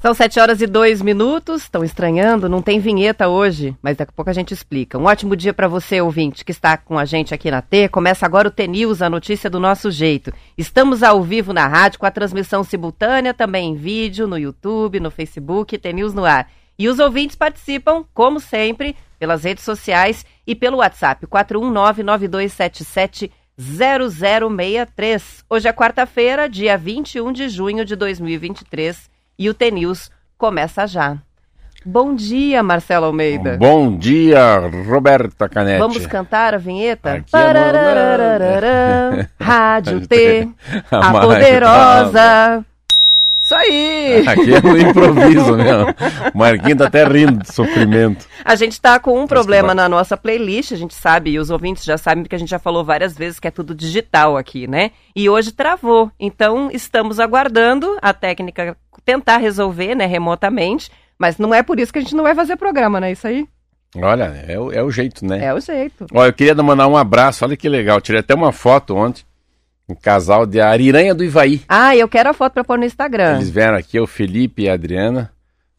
São sete horas e dois minutos. Estão estranhando? Não tem vinheta hoje, mas daqui a pouco a gente explica. Um ótimo dia para você, ouvinte, que está com a gente aqui na T. Começa agora o T-News, a notícia do nosso jeito. Estamos ao vivo na rádio com a transmissão simultânea, também em vídeo, no YouTube, no Facebook, T-News no ar. E os ouvintes participam, como sempre, pelas redes sociais e pelo WhatsApp 41992770063. Hoje é quarta-feira, dia 21 de junho de 2023 e o TNews começa já. Bom dia, Marcelo Almeida. Bom dia, Roberta Canetti. Vamos cantar a vinheta? Aqui é Rádio T, a poderosa. Isso aí! Aqui é no improviso mesmo. O Marquinhos tá até rindo de sofrimento. A gente está com um problema na nossa playlist, a gente sabe, e os ouvintes já sabem, porque a gente já falou várias vezes que é tudo digital aqui, né? E hoje travou. Então, estamos aguardando a técnica tentar resolver, né, remotamente. Mas não é por isso que a gente não vai fazer programa, né? Isso aí. Olha, é, o- é o jeito, né? É o jeito. Olha, eu queria mandar um abraço, olha que legal. Tirei até uma foto ontem. Um casal de Ariranha do Ivaí. Ah, eu quero a foto para pôr no Instagram. Eles vieram aqui, é o Felipe e a Adriana.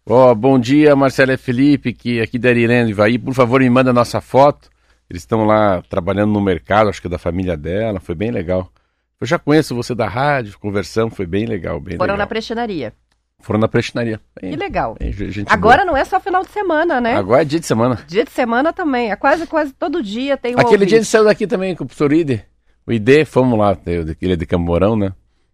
Ó, bom dia, Marcelo e Felipe, que aqui da Ariranha do Ivaí. Por favor, me manda a nossa foto. Eles estão lá trabalhando no mercado, acho que é da família dela. Foi bem legal. Eu já conheço você da rádio, conversamos, foi bem legal, bem Foram na legal. prestinaria. Foram na prestinaria. Bem- Que legal. bem Agora não é só final de semana, né? boa. Agora é dia de semana. Dia de semana também. É quase, quase todo dia tem um Aquele ouvinte. dia ele saiu daqui também com o professor Ide. O ID, fomos lá, ele é de Camborão, né?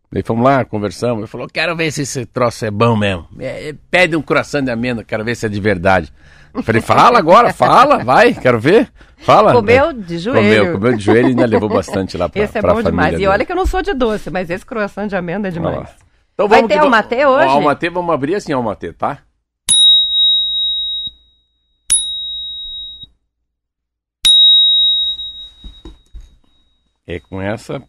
Daí fomos lá, conversamos. Ele falou: quero ver se esse troço é bom mesmo. É, é, pede um coração de amêndoa, quero ver se é de verdade. Eu falei: fala agora, fala, vai, quero ver. Fala. Comeu de joelho. Comeu, comeu de joelho e ainda levou bastante lá pra, Esse é bom demais. E dele. olha que eu não sou de doce, mas esse croissant de amêndoa é demais. Então Vai ter va- Almatê hoje? Ó, Almatê, vamos abrir assim, Almatê, tá? É com essa,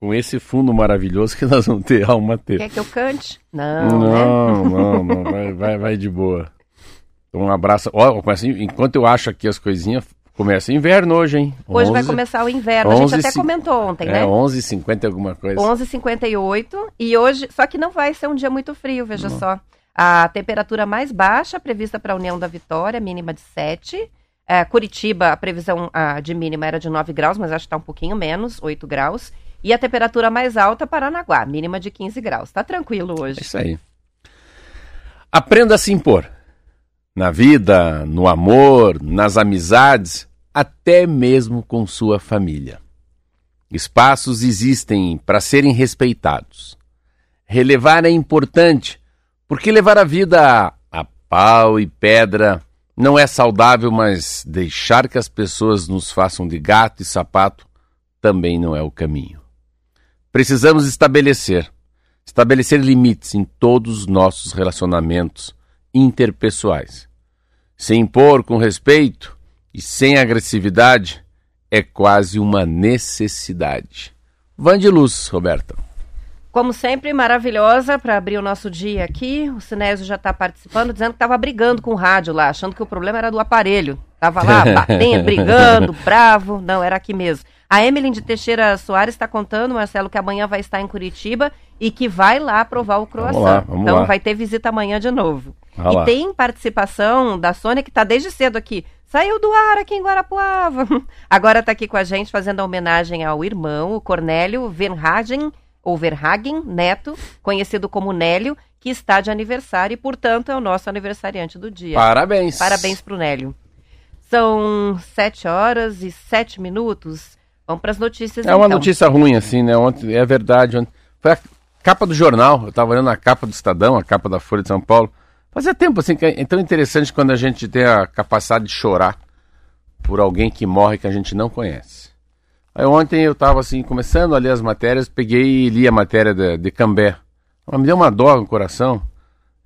com esse fundo maravilhoso que nós vamos ter Almatê. Quer que eu cante? Não, né? Não, não, não, vai, vai, vai de boa. Então um abraço. Ó, enquanto eu acho aqui as coisinhas, começa inverno hoje, hein? Hoje vai 11, começar o inverno. A gente 11 até comentou ontem, É, né? 11h50 alguma coisa. 11h58 e hoje, só que não vai ser um dia muito frio, veja só. A temperatura mais baixa prevista para a União da Vitória, mínima de 7. É, Curitiba, a previsão ah, de mínima era de 9 graus, mas acho que está um pouquinho menos, 8 graus. E a temperatura mais alta, Paranaguá, mínima de 15 graus. Tá tranquilo É hoje. isso aí. Aprenda a se impor. Na vida, no amor, nas amizades, até mesmo com sua família. Espaços existem para serem respeitados. Relevar é importante, porque levar a vida a pau e pedra não é saudável, mas deixar que as pessoas nos façam de gato e sapato também não é o caminho. Precisamos estabelecer estabelecer limites em todos os nossos relacionamentos interpessoais. Se impor com respeito e sem agressividade é quase uma necessidade. Van de luz, Roberta. Como sempre, maravilhosa para abrir o nosso dia aqui. O Sinésio já está participando, dizendo que estava brigando com o rádio lá, achando que o problema era do aparelho. Tava lá batendo, brigando, bravo. Não, era aqui mesmo. A Emily de Teixeira Soares está contando, Marcelo, que amanhã vai estar em Curitiba e que vai lá provar o croissant. lá, vamos então lá. vai ter visita amanhã de novo. E lá. tem participação da Sônia, que está desde cedo aqui. Saiu do ar aqui em Guarapuava. Agora está aqui com a gente fazendo a homenagem ao irmão, o Cornélio Verhagen, ou Verhagen Neto, conhecido como Nélio, que está de aniversário e, portanto, é o nosso aniversariante do dia. Parabéns. Parabéns pro Nélio. São sete horas e sete minutos. Vamos para as notícias, É uma então. notícia ruim, assim, né? Ontem, é verdade. Ontem, foi a capa do jornal. Eu estava olhando a capa do Estadão, a capa da Folha de São Paulo. Fazia tempo, assim, que é tão interessante quando a gente tem a capacidade de chorar por alguém que morre que a gente não conhece. Aí ontem eu estava, assim, começando a ler as matérias, peguei e li a matéria de, de Cambé. Mas me deu uma dó no coração.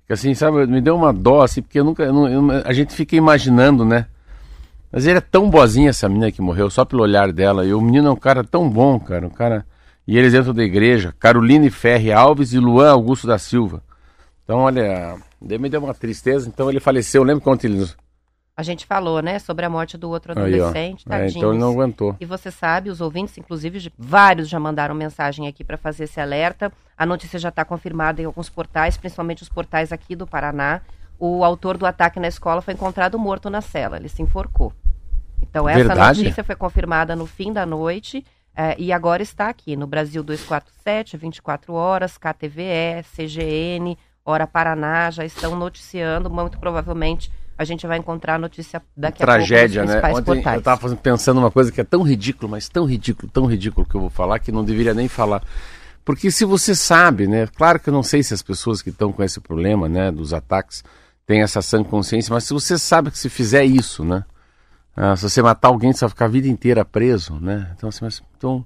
Que assim, sabe, me deu uma dó, assim, porque eu nunca, eu eu- a gente fica imaginando, né? Mas ele é tão boazinha, essa menina que morreu, só pelo olhar dela. E o menino é um cara tão bom, cara. Um cara... E eles dentro da igreja, Caroline Ferre Alves e Luan Augusto da Silva. Então, olha, me deu uma tristeza. Então ele faleceu, lembra quando ele A gente falou, né, sobre a morte do outro adolescente, Aí, é, então ele não aguentou. E você sabe, os ouvintes, inclusive, vários já mandaram mensagem aqui para fazer esse alerta. A notícia já está confirmada em alguns portais, principalmente os portais aqui do Paraná. O autor do ataque na escola foi encontrado morto na cela, ele se enforcou. Então essa Verdade? notícia foi confirmada no fim da noite é, e agora está aqui no Brasil 247, 24 horas, KTVE, CGN, Hora Paraná já estão noticiando, muito provavelmente a gente vai encontrar a notícia daqui Tragédia, a pouco nos né? Ontem portais. eu estava pensando uma coisa que é tão ridículo, mas tão ridículo, tão ridículo que eu vou falar que não deveria nem falar. Porque se você sabe, né? Claro que eu não sei se as pessoas que estão com esse problema, né, dos ataques, têm essa sã consciência, mas se você sabe que se fizer isso, né? Ah, se você matar alguém, você vai ficar a vida inteira preso, né? Então, assim, mas, então,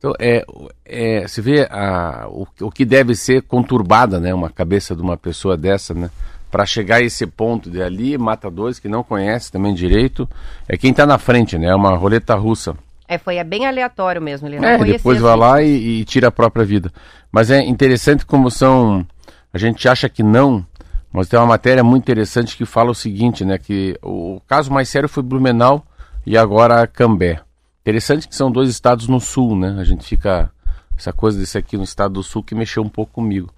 então é, é, se vê a, o, o que deve ser conturbada, né? Uma cabeça de uma pessoa dessa, né? Para chegar a esse ponto de ali, mata dois que não conhece também direito. É quem está na frente, né? É uma roleta russa. É, foi é bem aleatório mesmo, ele não É, conhecia depois vai lá vítimas. e, e tira a própria vida. Mas é interessante como são. A gente acha que não, mas tem uma matéria muito interessante que fala o seguinte, né? Que o caso mais sério foi Blumenau e agora Cambé. Interessante que são dois estados no sul, né? A gente fica. Essa coisa desse aqui no estado do sul que mexeu um pouco comigo.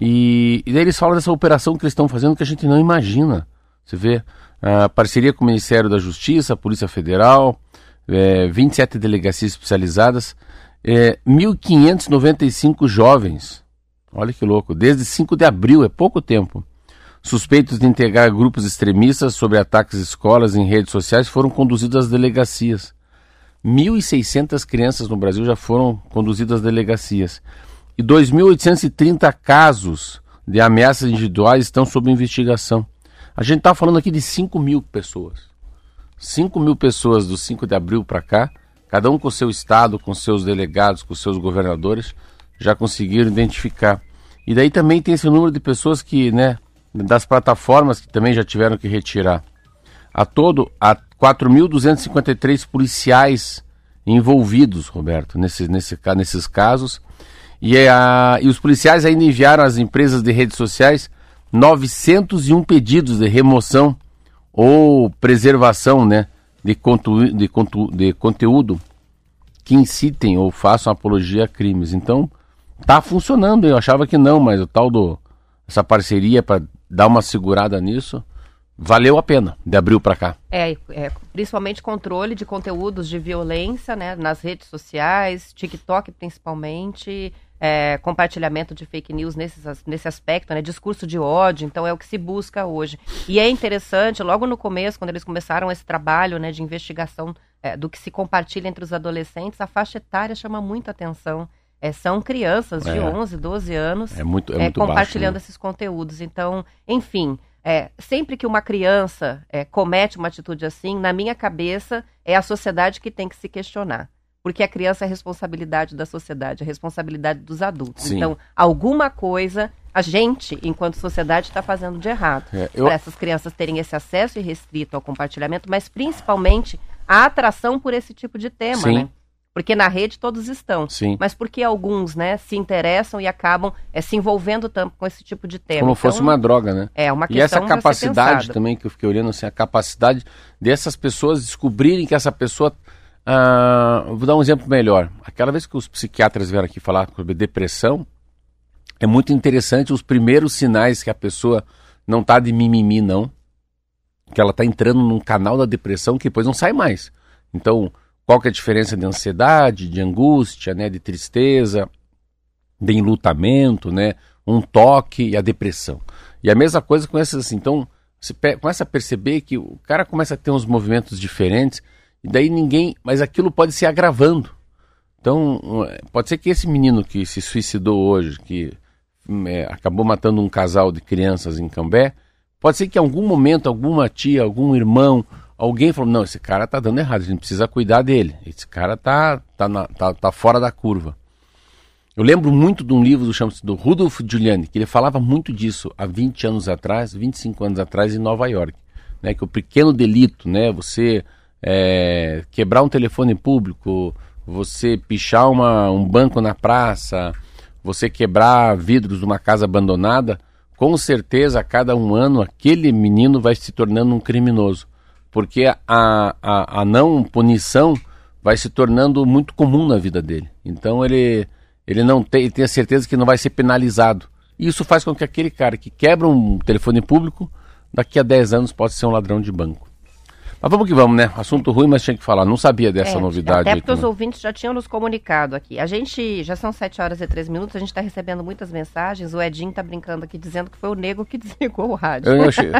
E, e daí eles falam dessa operação que eles estão fazendo que a gente não imagina. Você vê, a parceria com o Ministério da Justiça, a Polícia Federal, é, 27 delegacias especializadas, é, 1.595 jovens. Olha que louco, desde 5 de abril, é pouco tempo. Suspeitos de integrar grupos extremistas sobre ataques a escolas em redes sociais foram conduzidos às delegacias. 1.600 crianças no Brasil já foram conduzidas às delegacias. E 2.830 casos de ameaças individuais estão sob investigação. A gente está falando aqui de 5 mil pessoas. 5 mil pessoas do 5 de abril para cá, cada um com seu estado, com seus delegados, com seus governadores, já conseguiram identificar. E daí também tem esse número de pessoas que, né, das plataformas que também já tiveram que retirar. A todo, há 4.253 policiais envolvidos, Roberto, nesse, nesse, nesses casos. E, a, e os policiais ainda enviaram às empresas de redes sociais 901 pedidos de remoção ou preservação né, de, contu, de, contu, de conteúdo que incitem ou façam apologia a crimes. Então, tá funcionando. Eu achava que não, mas o tal do essa parceria para dar uma segurada nisso valeu a pena de abril para cá. É, é, principalmente controle de conteúdos de violência, né, nas redes sociais, TikTok principalmente, é, compartilhamento de fake news nesses, nesse aspecto, né, discurso de ódio, então é o que se busca hoje. E é interessante, logo no começo, quando eles começaram esse trabalho, né, de investigação é, do que se compartilha entre os adolescentes, a faixa etária chama muita atenção. É, são crianças de É. 11, 12 anos É muito, é é, muito baixo. compartilhando né? esses conteúdos. Então, enfim, é, sempre que uma criança é, comete uma atitude assim, na minha cabeça, é a sociedade que tem que se questionar. Porque a criança é responsabilidade da sociedade, é responsabilidade dos adultos. Sim. Então, alguma coisa a gente, enquanto sociedade, está fazendo de errado. É, eu- Para essas crianças terem esse acesso irrestrito ao compartilhamento, mas principalmente a atração por esse tipo de tema, Sim. né? Porque na rede todos estão. Sim. Mas porque alguns, né, se interessam e acabam é, se envolvendo tanto com esse tipo de tema. Como Então, fosse uma droga, né? É, uma E questão essa a ser capacidade também que eu fiquei olhando assim, a capacidade dessas pessoas descobrirem que essa pessoa. ah, vou dar um exemplo melhor. Aquela vez que os psiquiatras vieram aqui falar sobre depressão, é muito interessante os primeiros sinais que a pessoa não tá de mimimi, não. Que ela tá entrando num canal da depressão que depois não sai mais. Então, qual que é a diferença de ansiedade, de angústia, né, de tristeza, de enlutamento, né, um toque e a depressão. E a mesma coisa com essas, assim, então, você começa a perceber que o cara começa a ter uns movimentos diferentes, e daí ninguém, mas aquilo pode se agravando. Então, pode ser que esse menino que se suicidou hoje, que hum, é, acabou matando um casal de crianças em Cambé, pode ser que em algum momento alguma tia, algum irmão, alguém falou, não, esse cara tá dando errado, a gente precisa cuidar dele. Esse cara tá, tá, na- tá, tá fora da curva. Eu lembro muito de um livro do, do Rudolf Giuliani, que ele falava muito disso há 20 anos atrás, 25 anos atrás em Nova York. Né, que o pequeno delito, né, você é, quebrar um telefone público, você pichar uma, um banco na praça, você quebrar vidros de uma casa abandonada, com certeza a cada um ano aquele menino vai se tornando um criminoso. Porque a, a, a não punição vai se tornando muito comum na vida dele. Então ele, ele não tem, ele tem a certeza que não vai ser penalizado. E isso faz com que aquele cara que quebra um telefone público, daqui a 10 anos possa ser um ladrão de banco. Mas vamos que vamos, né? Assunto ruim, mas tinha que falar. Não sabia dessa É, novidade. Até porque aí os ouvintes já tinham nos comunicado aqui. A gente, já são 7 horas e 3 minutos, a gente está recebendo muitas mensagens. O Edinho tá brincando aqui, dizendo que foi o nego que desligou o rádio. Eu, eu achei...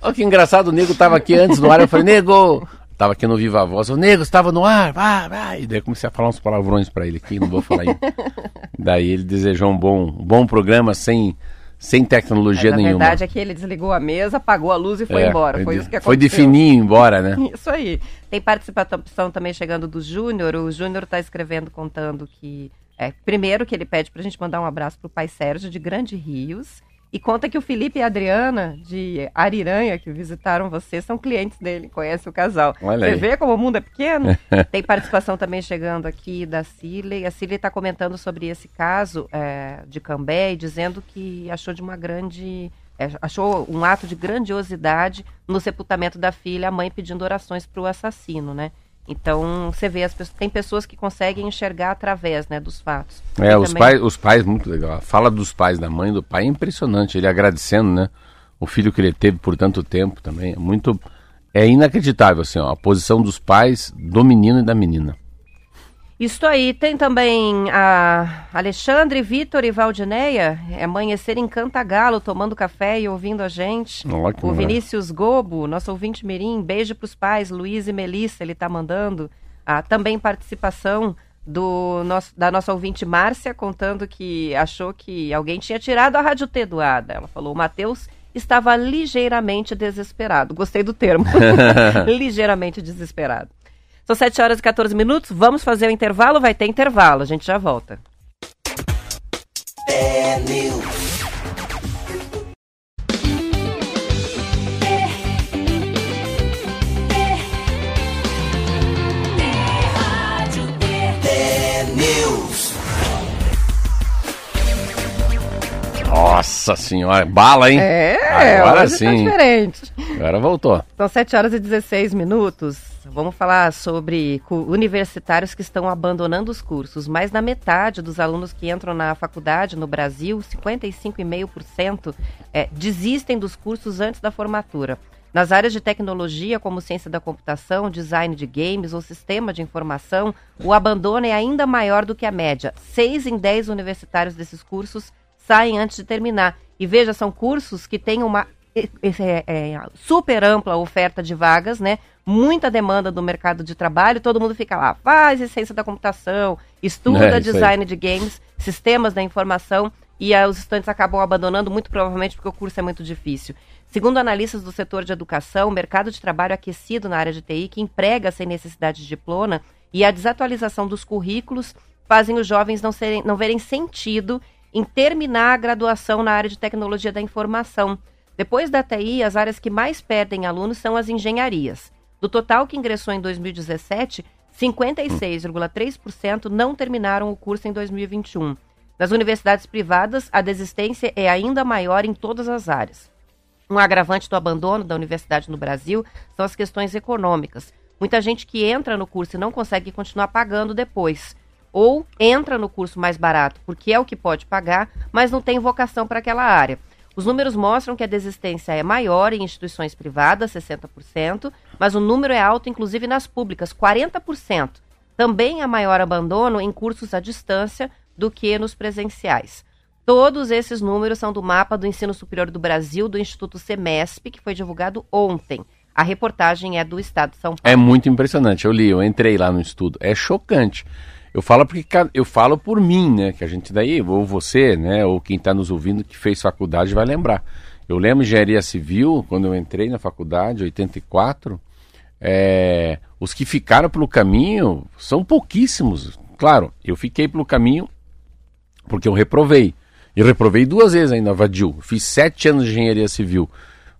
Olha que engraçado, o Nego tava aqui antes no ar, eu falei, Nego! Tava aqui no Viva Voz, o Nego estava no ar, vai, vai. E daí comecei a falar uns palavrões pra ele aqui, não vou falar ainda. daí ele desejou um bom, um bom programa sem, sem tecnologia Mas a nenhuma. verdade é que ele desligou a mesa, apagou a luz e foi É, embora. Foi de- isso que aconteceu. Foi de fininho embora, né? Isso aí. Tem participação também chegando do Júnior. O Júnior está escrevendo, contando que. É, primeiro que ele pede para a gente mandar um abraço pro pai Sérgio, de Grande Rios. E conta que o Felipe e a Adriana, de Ariranha, que visitaram você, são clientes dele, conhece o casal. Olha você aí. vê como o mundo é pequeno? Tem participação também chegando aqui da Cirlei. A Cirlei está comentando sobre esse caso é, de Cambé e dizendo que achou de uma grande. é, achou um ato de grandiosidade no sepultamento da filha, a mãe pedindo orações para o assassino, né? Então, você vê, as pessoas, tem pessoas que conseguem enxergar através né, dos fatos. É, os também- pais, os pais, muito legal. A fala dos pais, da mãe e do pai é impressionante. Ele agradecendo, né? O filho que ele teve por tanto tempo também. É muito. É inacreditável, assim, ó, a posição dos pais do menino e da menina. Isso aí, tem também a Alexandre, Vitor e Valdineia, é amanhecer em Cantagalo, tomando café e ouvindo a gente. O maravilha. Vinícius Gobo, nosso ouvinte mirim, beijo pros pais, Luiz e Melissa, ele tá mandando. Ah, também participação do nosso, da nossa ouvinte Márcia, contando que achou que alguém tinha tirado a Rádio T do ar. Ela falou, o Matheus estava ligeiramente desesperado. Gostei do termo. ligeiramente desesperado. São 7 horas e 14 minutos. Vamos fazer o intervalo? Vai ter intervalo. A gente já volta. Nossa senhora, bala, hein? É, Agora hoje sim. tá diferente. Agora voltou. São 7 horas e 16 minutos. Vamos falar sobre universitários que estão abandonando os cursos. Mais da metade dos alunos que entram na faculdade no Brasil, 55,5%, é, desistem dos cursos antes da formatura. Nas áreas de tecnologia, como ciência da computação, design de games ou sistema de informação, o abandono é ainda maior do que a média. Seis em dez universitários desses cursos saem antes de terminar. E veja, são cursos que têm uma é, é, super ampla oferta de vagas, né? Muita demanda do mercado de trabalho, todo mundo fica lá, faz ciência da computação, estuda É, design de games, sistemas da informação, e aí os estudantes acabam abandonando, muito provavelmente porque o curso é muito difícil. Segundo analistas do setor de educação, o mercado de trabalho aquecido na área de TI, que emprega sem necessidade de diploma, e a desatualização dos currículos fazem os jovens não, serem, não verem sentido em terminar a graduação na área de tecnologia da informação. Depois da TI, as áreas que mais perdem alunos são as engenharias. Do total que ingressou em 2017, 56,3% não terminaram o curso em 2021. Nas universidades privadas, a desistência é ainda maior em todas as áreas. Um agravante do abandono da universidade no Brasil são as questões econômicas. Muita gente que entra no curso e não consegue continuar pagando depois. Ou entra no curso mais barato, porque é o que pode pagar, mas não tem vocação para aquela área. Os números mostram que a desistência é maior em instituições privadas, 60%, mas o número é alto, inclusive nas públicas, 40%. Também há maior abandono em cursos à distância do que nos presenciais. Todos esses números são do mapa do ensino superior do Brasil, do Instituto Semesp, que foi divulgado ontem. A reportagem é do Estado de São Paulo. É muito impressionante. Eu li, eu entrei lá no estudo. É chocante. Eu falo porque eu falo por mim, né? Que a gente daí, ou você, né? Ou quem está nos ouvindo que fez faculdade vai lembrar. Eu lembro engenharia civil, quando eu entrei na faculdade, 84. é, os que ficaram pelo caminho são pouquíssimos. Claro, eu fiquei pelo caminho porque eu reprovei. Eu reprovei duas vezes ainda, Vadil. Fiz sete anos de engenharia civil.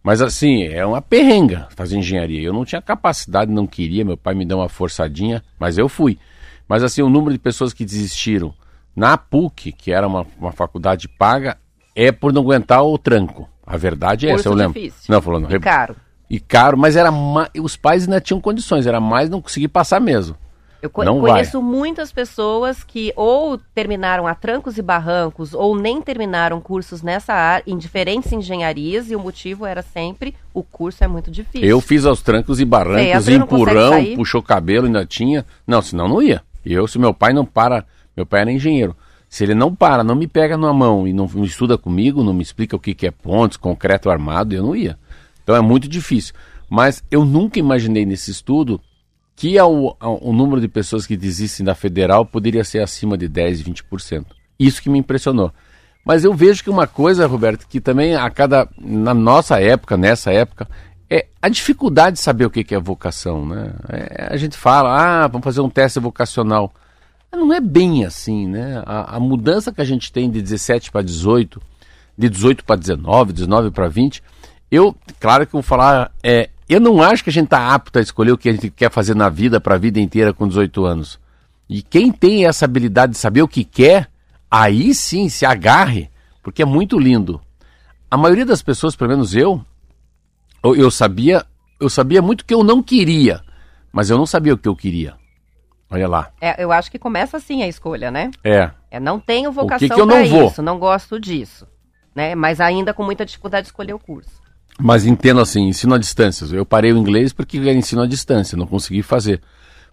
Mas assim, é uma perrenga fazer engenharia. Eu não tinha capacidade, não queria, meu pai me deu uma forçadinha, mas eu fui. Mas assim, o número de pessoas que desistiram na PUC, que era uma, uma faculdade paga, é por não aguentar o tranco. A verdade é Curso essa, eu lembro. difícil. Não, falando, E caro. e caro, mas era ma... os pais ainda tinham condições, era mais não conseguir passar mesmo. Eu co não conheço vai. muitas pessoas que ou terminaram a trancos e barrancos ou nem terminaram cursos nessa área, em diferentes engenharias, e o motivo era sempre o curso é muito difícil. Eu fiz aos trancos e barrancos, empurrão, puxou cabelo, ainda tinha. Não, senão não ia. Eu, se meu pai não para, meu pai era engenheiro. Se ele não para, não me pega na mão e não, estuda comigo, não me explica o que, que é pontes, concreto armado, eu não ia. Então é muito difícil. Mas eu nunca imaginei nesse estudo que o, o número de pessoas que desistem da federal poderia ser acima de 10, 20%. Isso que me impressionou. Mas eu vejo que uma coisa, Roberto, que também a cada na nossa época, nessa época, é a dificuldade de saber o que é vocação, né? É, a gente fala, ah, vamos fazer um teste vocacional. Não é bem assim, né? A, a mudança que a gente tem de 17 para 18, de 18 para 19, 19 para 20, eu, claro que eu vou falar, é, eu não acho que a gente está apto a escolher o que a gente quer fazer na vida para a vida inteira com 18 anos. E quem tem essa habilidade de saber o que quer, aí sim se agarre, porque é muito lindo. A maioria das pessoas, pelo menos eu, eu sabia, eu sabia muito o que eu não queria, mas eu não sabia o que eu queria. Olha lá. É, eu acho que começa assim a escolha, né? É. É não tenho vocação para isso, não gosto disso, né? Mas ainda com muita dificuldade de escolher o curso. Mas entendo assim, ensino à distância. Eu parei o inglês porque era ensino à distância, não consegui fazer.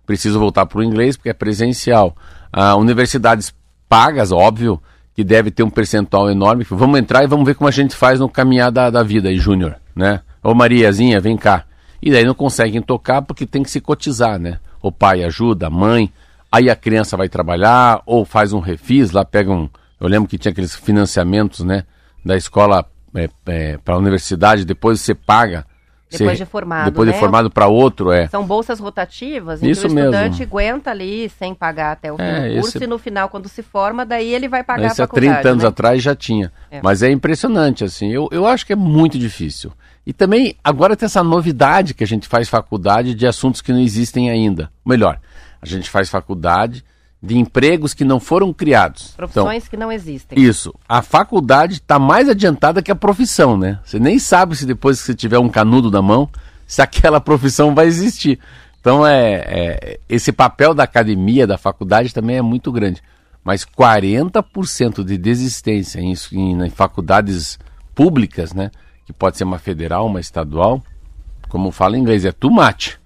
Preciso voltar para o inglês porque é presencial. Ah, universidades pagas, óbvio, que deve ter um percentual enorme. Vamos entrar e vamos ver como a gente faz no caminhar da, da vida aí, Júnior, né? Ô Mariazinha, vem cá. E daí não conseguem tocar porque tem que se cotizar, né? O pai ajuda, a mãe, aí a criança vai trabalhar, ou faz um refis, lá pega um. Eu lembro que tinha aqueles financiamentos, né? Da escola é, é, para a universidade, depois você paga. Depois você, de formado. Depois né? de formado para outro, é. São bolsas rotativas, Isso então o estudante mesmo. aguenta ali sem pagar até o fim é, do curso esse... e no final, quando se forma, daí ele vai pagar esse a faculdade. há 30 anos né? atrás já tinha. É. Mas é impressionante, assim. Eu, eu acho que é muito difícil. E também, agora tem essa novidade que a gente faz faculdade de assuntos que não existem ainda. Melhor, a gente faz faculdade de empregos que não foram criados. Profissões então, que não existem. Isso. A faculdade está mais adiantada que a profissão, né? Você nem sabe se depois que você tiver um canudo na mão, se aquela profissão vai existir. Então, é, é esse papel da academia, da faculdade também é muito grande. Mas 40% de desistência em, em, em faculdades públicas, né? Que pode ser uma federal, uma estadual, como fala em inglês, é too much.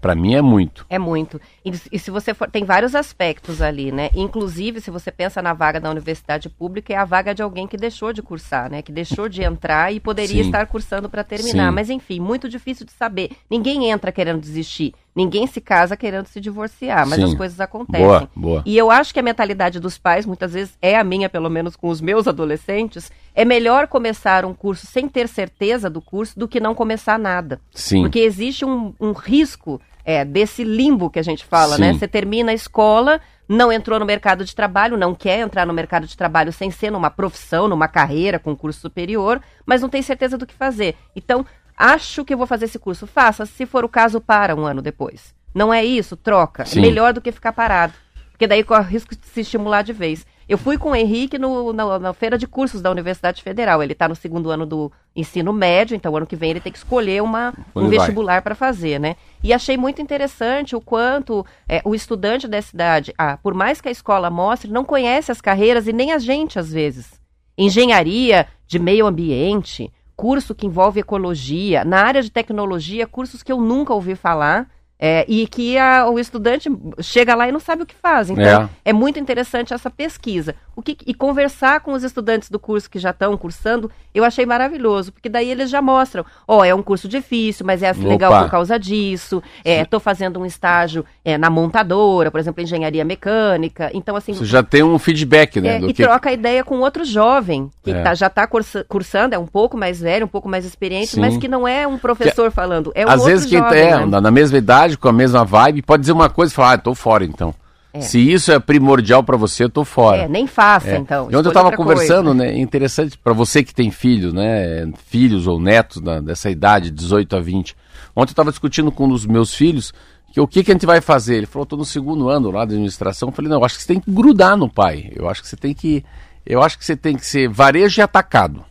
Para mim é muito. É muito. E, e, se você for, tem vários aspectos ali, né? Inclusive, se você pensa na vaga da universidade pública, é a vaga de alguém que deixou de cursar, né? Que deixou de entrar e poderia Sim. estar cursando para terminar. Sim. Mas enfim, muito difícil de saber. Ninguém entra querendo desistir. Ninguém se casa querendo se divorciar, mas Sim. as coisas acontecem. Boa, boa. E eu acho que a mentalidade dos pais, muitas vezes, é a minha, pelo menos com os meus adolescentes, é melhor começar um curso sem ter certeza do curso do que não começar nada. Sim. Porque existe um, um risco é, desse limbo que a gente fala, né? Sim. né? Você termina a escola, não entrou no mercado de trabalho, não quer entrar no mercado de trabalho sem ser numa profissão, numa carreira, com curso superior, mas não tem certeza do que fazer. Então, acho que eu vou fazer esse curso. Faça, se for o caso, para um ano depois. Não é isso? Troca. É Sim. É melhor do que ficar parado. Porque daí corre o risco de se estimular de vez. Eu fui com o Henrique no, na, na, feira de cursos da Universidade Federal. Ele está no segundo ano do ensino médio, então ano que vem ele tem que escolher uma, um vestibular para fazer, né? E achei muito interessante o quanto é, o estudante da cidade, ah, por mais que a escola mostre, não conhece as carreiras e nem a gente às vezes. Engenharia de meio ambiente, curso que envolve ecologia, na área de tecnologia, cursos que eu nunca ouvi falar é, e que a, o estudante chega lá e não sabe o que faz. Então, é, é muito interessante essa pesquisa. O que, e conversar com os estudantes do curso que já estão cursando, eu achei maravilhoso, porque daí eles já mostram, ó, oh, é um curso difícil, mas é legal por causa disso, estou é, fazendo um estágio é, na montadora, por exemplo, engenharia mecânica, então assim... Você já tem um feedback, né? É, e que... troca ideia com outro jovem, que é. tá, já está cursando, é um pouco mais velho, um pouco mais experiente, Sim. mas que não é um professor que, falando, é um Às vezes quem jovem, é, né? na mesma idade, com a mesma vibe, pode dizer uma coisa e falar, ah, tô fora então. É. Se isso é primordial para você, eu tô fora. É, nem faça, é. então. E ontem eu estava conversando, coisa. né? Interessante para você que tem filhos, né? Filhos ou netos da, dessa idade, 18 a 20. Ontem eu estava discutindo com um dos meus filhos que o que, que a gente vai fazer. Ele falou, estou no segundo ano lá de administração. Eu falei, não, eu acho que você tem que grudar no pai. Eu acho que você tem que. Eu acho que você tem que ser varejo e atacado.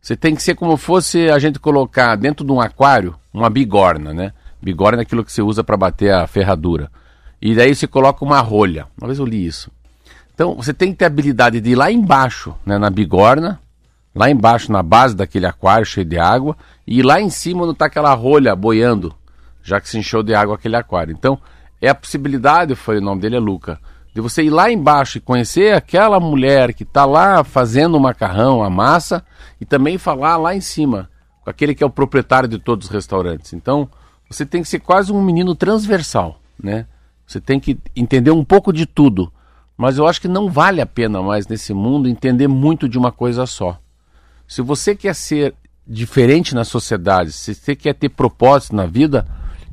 Você tem que ser como fosse a gente colocar dentro de um aquário uma bigorna, né? Bigorna é aquilo que você usa para bater a ferradura. E daí você coloca uma rolha. Uma vez eu li isso. Então você tem que ter a habilidade de ir lá embaixo, né, na bigorna, lá embaixo na base daquele aquário cheio de água, e lá em cima não está aquela rolha boiando, já que se encheu de água aquele aquário. Então é a possibilidade, foi o nome dele é Luca, de você ir lá embaixo e conhecer aquela mulher que está lá fazendo o macarrão, a massa, e também falar lá em cima, com aquele que é o proprietário de todos os restaurantes. Então, você tem que ser quase um menino transversal, né? Você tem que entender um pouco de tudo. Mas eu acho que não vale a pena mais nesse mundo entender muito de uma coisa só. Se você quer ser diferente na sociedade, se você quer ter propósito na vida,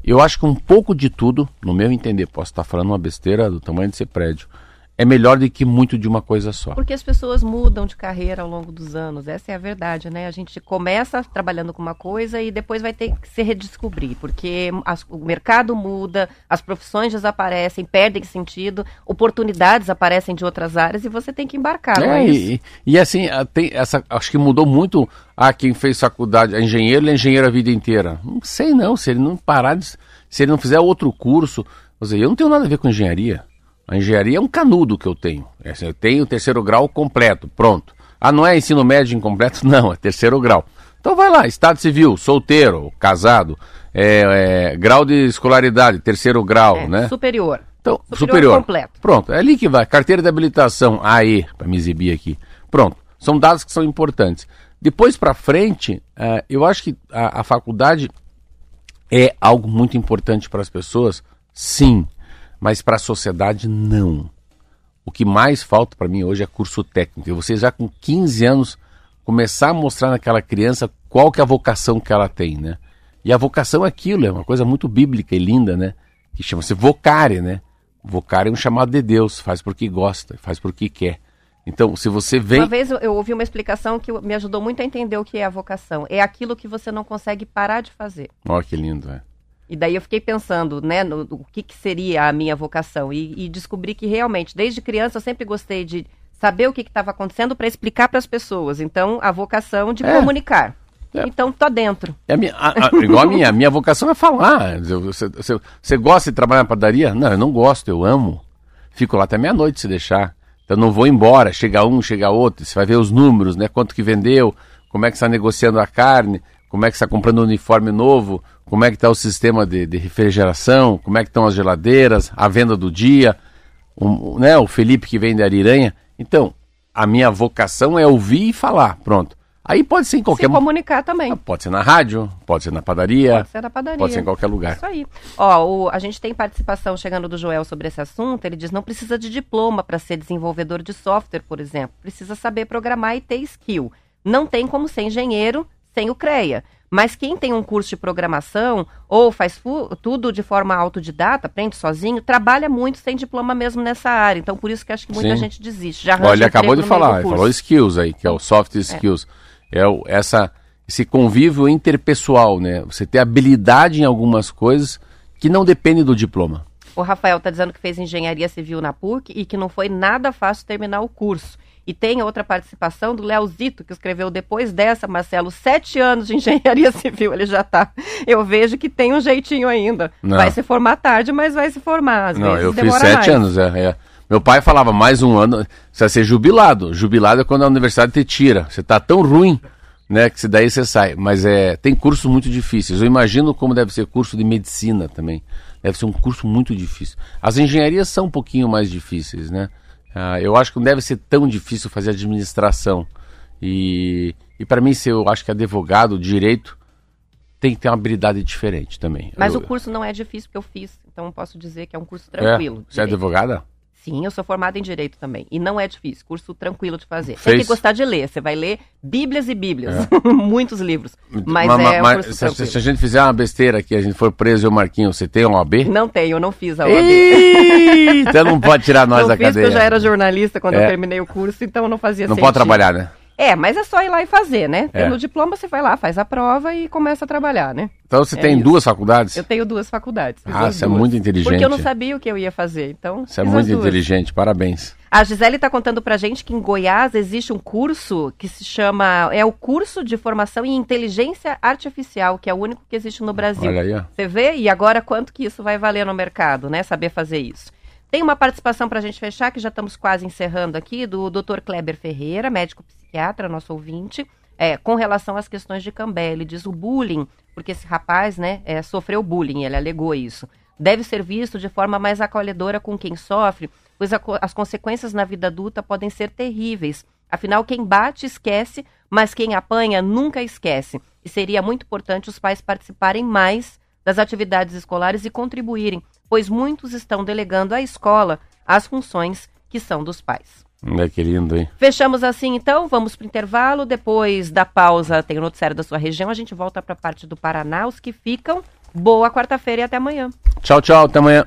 eu acho que um pouco de tudo, no meu entender, posso estar falando uma besteira do tamanho desse prédio, é melhor do que muito de uma coisa só. Porque as pessoas mudam de carreira ao longo dos anos, essa é a verdade, né? A gente começa trabalhando com uma coisa e depois vai ter que se redescobrir, porque as, o mercado muda, as profissões desaparecem, perdem sentido, oportunidades aparecem de outras áreas e você tem que embarcar, é, é isso? E, e assim, tem essa, acho que mudou muito a quem fez faculdade, a engenheiro, ele é engenheiro a vida inteira. Não sei não, se ele não parar de, se ele não fizer outro curso, eu não tenho nada a ver com engenharia. A engenharia é um canudo que eu tenho. É, eu tenho o terceiro grau completo, pronto. Ah, não é ensino médio incompleto? Não, é terceiro grau. Então vai lá, estado civil, solteiro, casado, é, é, grau de escolaridade, terceiro grau, é, né? Superior. Então, superior, superior. completo. Pronto, é ali que vai. Carteira de habilitação, AE, para me exibir aqui. Pronto, são dados que são importantes. Depois para frente, uh, eu acho que a, a faculdade é algo muito importante para as pessoas, sim mas para a sociedade não. O que mais falta para mim hoje é curso técnico. E você já com 15 anos começar a mostrar naquela criança qual que é a vocação que ela tem, né? E a vocação é aquilo, é uma coisa muito bíblica e linda, né? Que chama-se vocare, né? Vocare é um chamado de Deus, faz porque gosta, faz porque quer. Então, se você vem. Uma vez eu ouvi uma explicação que me ajudou muito a entender o que é a vocação. É aquilo que você não consegue parar de fazer. Olha que lindo, é. E daí eu fiquei pensando, né, no, no que, que, seria a minha vocação. E, e, descobri que realmente, desde criança, eu sempre gostei de saber o que estava acontecendo para explicar para as pessoas. Então, a vocação de é. comunicar. É. Então, tô dentro. É a minha, a, a, igual a minha, a minha vocação é falar. Você, você, você gosta de trabalhar na padaria? Não, eu não gosto, eu amo. Fico lá até meia-noite se deixar. Então, não vou embora. Chega um, chega outro. Você vai ver os números, né? Quanto que vendeu, como é que está negociando a carne, como é que está comprando um uniforme novo, como é que está o sistema de, de, refrigeração, como é que estão as geladeiras, a venda do dia, um, né, o Felipe que vem de Ariranha. Então, a minha vocação é ouvir e falar, pronto. Aí pode ser em qualquer... Se comunicar também. Pode ser na rádio, pode ser na padaria. Pode ser na padaria. Pode ser em qualquer lugar. Isso aí. Ó, o, a gente tem participação chegando do Joel sobre esse assunto. Ele diz, não precisa de diploma para ser desenvolvedor de software, por exemplo. Precisa saber programar e ter skill. Não tem como ser engenheiro sem o CREA. Mas quem tem um curso de programação ou faz tudo de forma autodidata, aprende sozinho, trabalha muito sem diploma mesmo nessa área. Então, por isso que acho que muita Sim. gente desiste. Já Olha, ele acabou de falar, falou skills aí, que é o soft é. skills. É, é o, essa, esse convívio interpessoal, né? Você ter habilidade em algumas coisas que não depende do diploma. O Rafael está dizendo que fez engenharia civil na PUC e que não foi nada fácil terminar o curso. E tem outra participação do Leozito, que escreveu depois dessa, Marcelo, sete anos de engenharia civil, ele já está. Eu vejo que tem um jeitinho ainda. Não. Vai se formar tarde, mas vai se formar. Às Não, vezes eu fiz sete mais. anos, é, é. Meu pai falava, mais um ano, você vai ser jubilado. Jubilado é quando a universidade te tira. Você está tão ruim, né, que daí você sai. Mas é, tem cursos muito difíceis. Eu imagino como deve ser curso de medicina também. Deve ser um curso muito difícil. As engenharias são um pouquinho mais difíceis, né? Uh, eu acho que não deve ser tão difícil fazer administração. E, e para mim, se eu acho que advogado, direito, tem que ter uma habilidade diferente também. Mas eu, o curso não é difícil que eu fiz, então posso dizer que é um curso tranquilo. É? Você é advogada? Sim, eu sou formada em Direito também. E não é difícil, curso tranquilo de fazer. Fez? Tem que gostar de ler. Você vai ler Bíblias e Bíblias. É. Muitos livros. Mas, mas é mas, um se, tranquilo. se, a gente fizer uma besteira aqui, a gente for preso e o Marquinho, você tem uma OAB? Não tenho, eu não fiz a OAB. então não pode tirar nós não da fiz cadeia. eu já era jornalista quando é. eu terminei o curso, então eu não fazia Não sentido. pode trabalhar, né? É, mas é só ir lá e fazer, né? É. Tendo diploma, você vai lá, faz a prova e começa a trabalhar, né? Então você É tem isso. duas faculdades? Eu tenho duas faculdades. Ah, você é muito inteligente. Porque eu não sabia o que eu ia fazer, então Você é muito inteligente, parabéns. A Gisele está contando pra gente que em Goiás existe um curso que se chama. É o curso de formação em inteligência artificial, que é o único que existe no Brasil. Olha aí, ó. Você vê? E agora quanto que isso vai valer no mercado, né? Saber fazer isso. Tem uma participação para a gente fechar, que já estamos quase encerrando aqui, do Dr. Kleber Ferreira, médico psiquiatra, nosso ouvinte, é, com relação às questões de Cambé. Ele diz o bullying, porque esse rapaz né, é, sofreu bullying, ele alegou isso. Deve ser visto de forma mais acolhedora com quem sofre, pois a as consequências na vida adulta podem ser terríveis. Afinal, quem bate esquece, mas quem apanha nunca esquece. E seria muito importante os pais participarem mais das atividades escolares e contribuírem, pois muitos estão delegando à escola as funções que são dos pais. É que lindo, hein? Fechamos assim então, vamos para o intervalo. Depois da pausa, tem o noticiário da sua região. A gente volta para a parte do Paraná, os que ficam. Boa quarta-feira e até amanhã. Tchau, tchau, até amanhã.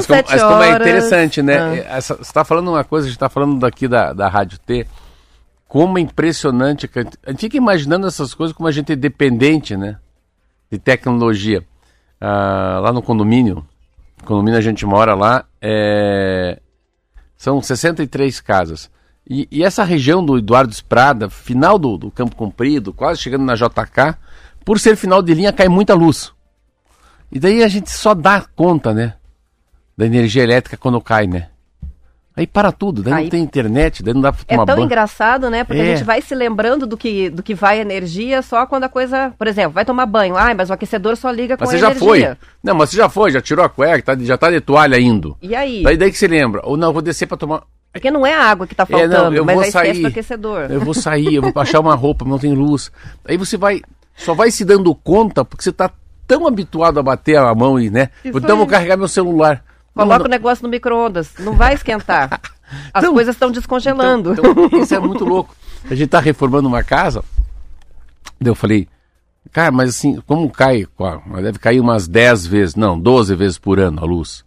Mas como, mas como é interessante, né? Ah. Essa- você está falando uma coisa, a gente está falando daqui da, da Rádio T. Como é impressionante. que A gente- a gente fica imaginando essas coisas como a gente é dependente, né? De tecnologia. Ah, lá no condomínio, condomínio a gente mora lá, é, são 63 casas. E, e essa região do Eduardo Esprada, final do, do Campo Comprido, quase chegando na JK, por ser final de linha, cai muita luz. E daí a gente só dá conta, né? Da energia elétrica quando cai, né? Aí para tudo, daí Aí- não tem internet, daí não dá pra É tomar tão banho. engraçado, né? Porque É. a gente vai se lembrando do que, do que vai energia só quando a coisa. Por exemplo, vai tomar banho. Ai, mas o aquecedor só liga com Mas você já energia. foi. Não, mas você já foi, já tirou a cueca, tá- já tá de toalha indo. E aí? Daí, daí que você lembra. Ou não, eu vou descer pra tomar. Porque não é a água que tá É, não, faltando, eu mas vou esquece sair. do aquecedor. Eu vou sair, eu vou achar uma roupa, não tem luz. Aí você vai, só vai se dando conta porque você tá tão habituado a bater a mão e, né? Isso então eu vou carregar meu celular. Coloca Não, o negócio no micro-ondas, não vai esquentar. As Então- coisas estão descongelando. Então, então, isso é muito louco. A gente tá reformando uma casa. Eu falei, cara, mas assim, como cai? Deve cair umas 10 vezes, não, 12 vezes por ano a luz.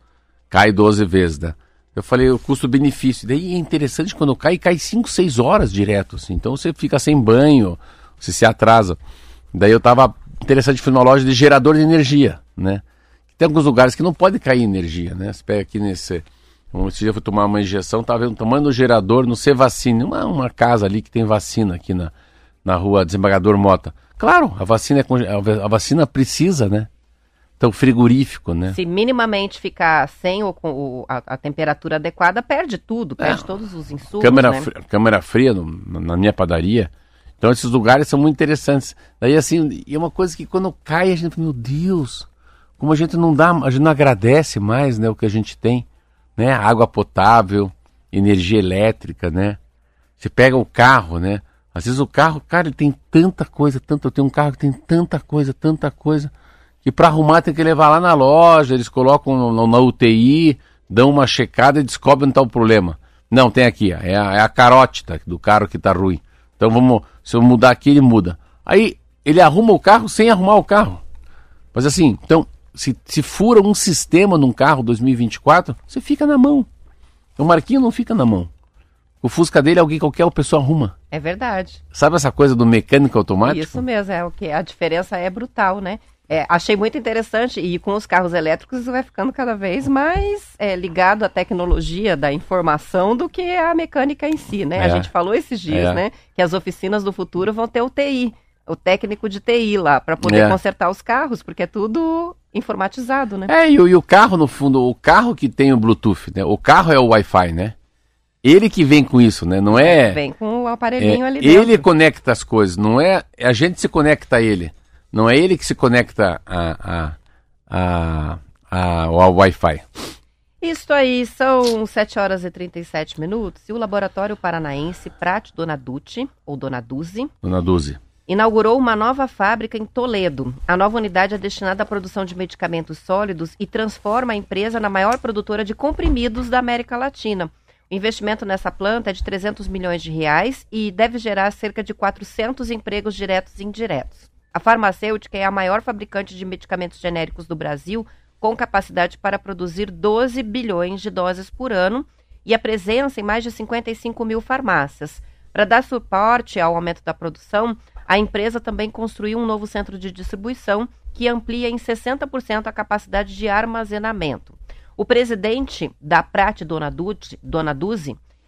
Cai 12 vezes, né? Eu falei, o custo-benefício. Daí é interessante quando cai, cai 5, 6 horas direto, assim. Então você fica sem banho, você se atrasa. Daí eu tava interessante, fui numa loja de gerador de energia, né? Tem alguns lugares que não pode cair energia, né? Você pega aqui nesse. Um, esse dia eu fui tomar uma injeção, tava vendo o tamanho do gerador no Cevacine, uma, uma casa ali que tem vacina aqui na, na rua Desembargador Mota. Claro, a vacina, é, a va- a vacina precisa, né? Então, frigorífico, né? Se minimamente ficar sem o, o- a, a temperatura adequada, perde tudo, perde É. todos os insumos. câmera, né? fri- câmera fria no- na minha padaria. Então esses lugares são muito interessantes. Daí assim, e é uma coisa que quando cai a gente, meu Deus, como a gente não dá, a gente não agradece mais, né, o que a gente tem, né? Água potável, energia elétrica, né? Você pega o carro, né? Às vezes o carro, cara, ele tem tanta coisa, tanto eu tenho um carro que tem tanta coisa, tanta coisa, que para arrumar tem que levar lá na loja, eles colocam na UTI, dão uma checada e descobrem está o problema. Não, tem aqui, é a, é a carótida do carro que está ruim. Então vamos, se eu mudar aqui, ele muda. Aí ele arruma o carro sem arrumar o carro. Mas assim, então, se, se fura um sistema num carro 2024, você fica na mão. O Marquinho não fica na mão. O Fusca dele, alguém qualquer pessoa arruma. É verdade. Sabe essa coisa do mecânico automático? Isso mesmo, é o que a diferença é brutal, né? É, achei muito interessante e com os carros elétricos isso vai ficando cada vez mais é, ligado à tecnologia da informação do que a mecânica em si, né? A É. gente falou esses dias, É. né? Que as oficinas do futuro vão ter o TI, o técnico de TI lá, para poder É. consertar os carros, porque é tudo informatizado, né? É, e, o- e o carro, no fundo, o carro que tem o Bluetooth, né? O carro é o Wi-Fi, né? Ele que vem com isso, né? Não é. Vem com o é, aparelhinho ali dentro. ele conecta as coisas, não é. A gente se conecta a ele. Não é ele que se conecta a, a, a, ao Wi-Fi. Isso aí, são 7 horas e 37 minutos. E o Laboratório Paranaense Prate Dona Ducci, ou Dona Duzi, Dona Duzi. Inaugurou uma nova fábrica em Toledo. A nova unidade é destinada à produção de medicamentos sólidos e transforma a empresa na maior produtora de comprimidos da América Latina. O investimento nessa planta é de 300 milhões de reais e deve gerar cerca de 400 empregos diretos e indiretos. A farmacêutica é a maior fabricante de medicamentos genéricos do Brasil, com capacidade para produzir 12 bilhões de doses por ano e a presença em mais de 55 mil farmácias. Para dar suporte ao aumento da produção, a empresa também construiu um novo centro de distribuição que amplia em 60% a capacidade de armazenamento. O presidente da Prate Dona, Duce, Dona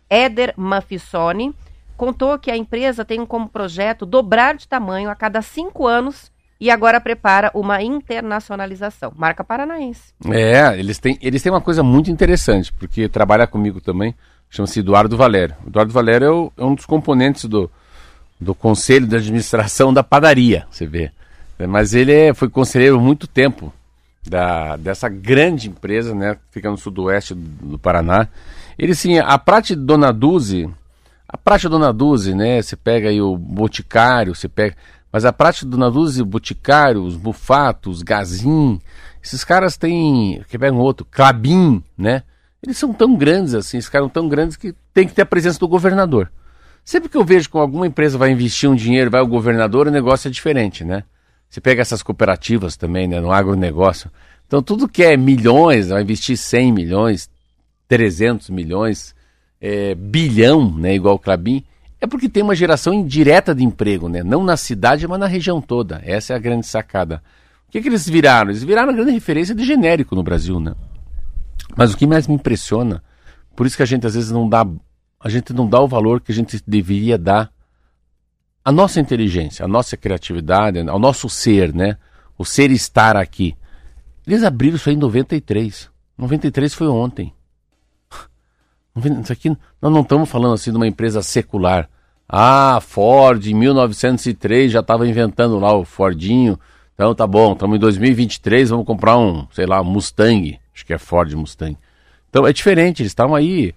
Éder Mafissoni, contou que a empresa tem como projeto dobrar de tamanho a cada cinco anos e agora prepara uma internacionalização. Marca paranaense. É, eles têm, eles têm uma coisa muito interessante, porque trabalha comigo também, chama-se Eduardo Valério. Eduardo Valério é, o- é um dos componentes do, do conselho de administração da padaria, você vê. É, Mas ele é- foi conselheiro muito tempo da, dessa grande empresa, né, fica no sudoeste do, do Paraná. Ele sim, a Prate Dona Duzi, a Prate Dona Duzi, né, você pega aí o Boticário, você pega, mas a Prate Dona Duzi, o Boticário, os Bufatos, Gazin, esses caras têm, que pega um outro, Clabin, né, eles são tão grandes assim, esses caras são tão grandes que tem que ter a presença do governador. Sempre que eu vejo que alguma empresa vai investir um dinheiro, vai o governador, o negócio é diferente, né? Você pega essas cooperativas também, né, no agronegócio. Então, tudo que é milhões, vai investir 100 milhões, 300 milhões, é, bilhão, né, igual o Clabin, é porque tem uma geração indireta de emprego, né? Não na cidade, mas na região toda. Essa é a grande sacada. O que, que eles viraram? Eles viraram a grande referência de genérico no Brasil, né? Mas o que mais me impressiona, por isso que a gente às vezes não dá, a gente não dá o valor que a gente deveria dar à nossa inteligência, à nossa criatividade, ao nosso ser, né? O ser estar aqui. Eles abriram isso aí em 93. 93 foi ontem. Isso aqui, nós não estamos falando assim de uma empresa secular. Ah, Ford em 1903 já estava inventando lá o Fordinho. Então tá bom, estamos em 2023, vamos comprar um, sei lá, Mustang. Acho que é Ford Mustang. Então é diferente, eles estavam aí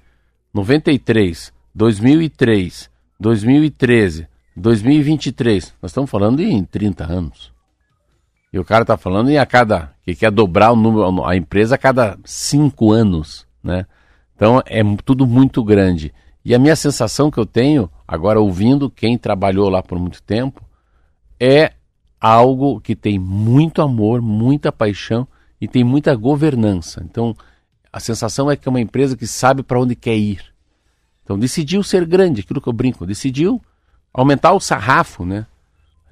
93, 2003, 2013, 2023. Nós estamos falando em 30 anos. E o cara está falando em a cada. que quer dobrar o número, a empresa a cada 5 anos, né? Então é tudo muito grande. E a minha sensação que eu tenho, agora ouvindo quem trabalhou lá por muito tempo, é algo que tem muito amor, muita paixão e tem muita governança. Então a sensação é que é uma empresa que sabe para onde quer ir. Então decidiu ser grande, aquilo que eu brinco, decidiu aumentar o sarrafo, né?